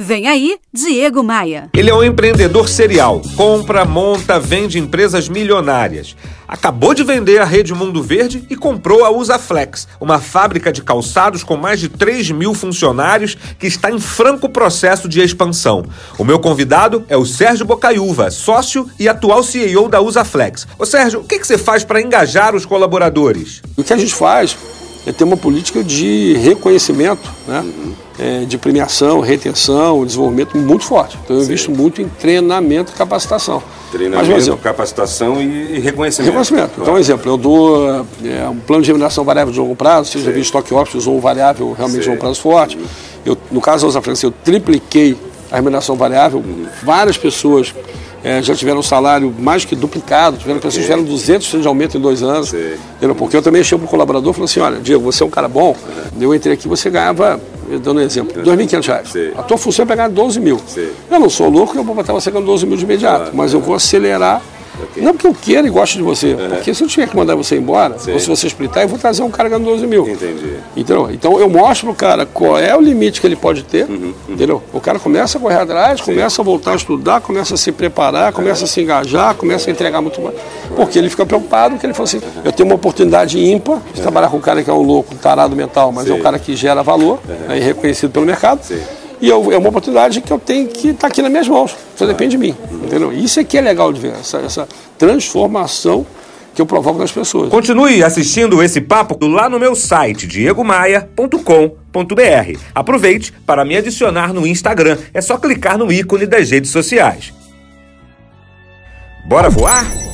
Vem aí, Diego Maia. Ele é um empreendedor serial. Compra, monta, vende empresas milionárias. Acabou de vender a Rede Mundo Verde e comprou a Usaflex, uma fábrica de calçados com mais de 3 mil funcionários que está em franco processo de expansão. O meu convidado é o Sérgio Bocaiúva, sócio e atual CEO da Usaflex. Ô Sérgio, o que, que você faz para engajar os colaboradores? O que a gente faz é ter uma política de reconhecimento, né? É, de premiação, retenção, desenvolvimento muito forte. Então eu invisto muito em treinamento e capacitação. Treinamento, Mas, exemplo, capacitação e, reconhecimento. Reconhecimento. Claro. Então, um exemplo, eu dou é, um plano de remuneração variável de longo prazo, seja via stock options ou variável realmente de longo prazo forte. Uhum. Eu, no caso da Usa França, eu tripliquei a remuneração variável. Uhum. Várias pessoas é, já tiveram um salário mais que duplicado, tiveram pessoas que tiveram 200% de aumento em dois anos. Porque eu também chego para o colaborador e falo assim, olha, Diego, você é um cara bom, uhum. eu entrei aqui, você ganhava, dando um exemplo, R$ 2.500. A tua função é pegar 12 mil. Eu não sou louco, eu vou botar você ganhando 12 mil de imediato, mas eu vou acelerar Okay. Não porque eu queira e gosto de você, uhum. porque se eu tiver que mandar você embora, Sim. ou se você explitar, eu vou trazer um cara ganhando 12 mil. Entendi. Então, então eu mostro pro cara qual é o limite que ele pode ter, uhum. Uhum. entendeu? O cara começa a correr atrás, Sim. começa a voltar a estudar, começa a se preparar, começa a se engajar, começa a entregar muito mais. Porque ele fica preocupado, porque ele fala assim, eu tenho uma oportunidade ímpar de trabalhar com um cara que é um louco, um tarado mental, mas Sim. é um cara que gera valor, é reconhecido pelo mercado. Sim. E eu, é uma oportunidade que eu tenho que estar tá aqui nas minhas mãos. Só depende de mim. Entendeu? Isso é que é legal de ver, essa, essa transformação que eu provoco nas pessoas. Continue assistindo esse papo lá no meu site, diegomaia.com.br. Aproveite para me adicionar no Instagram. É só clicar no ícone das redes sociais. Bora voar?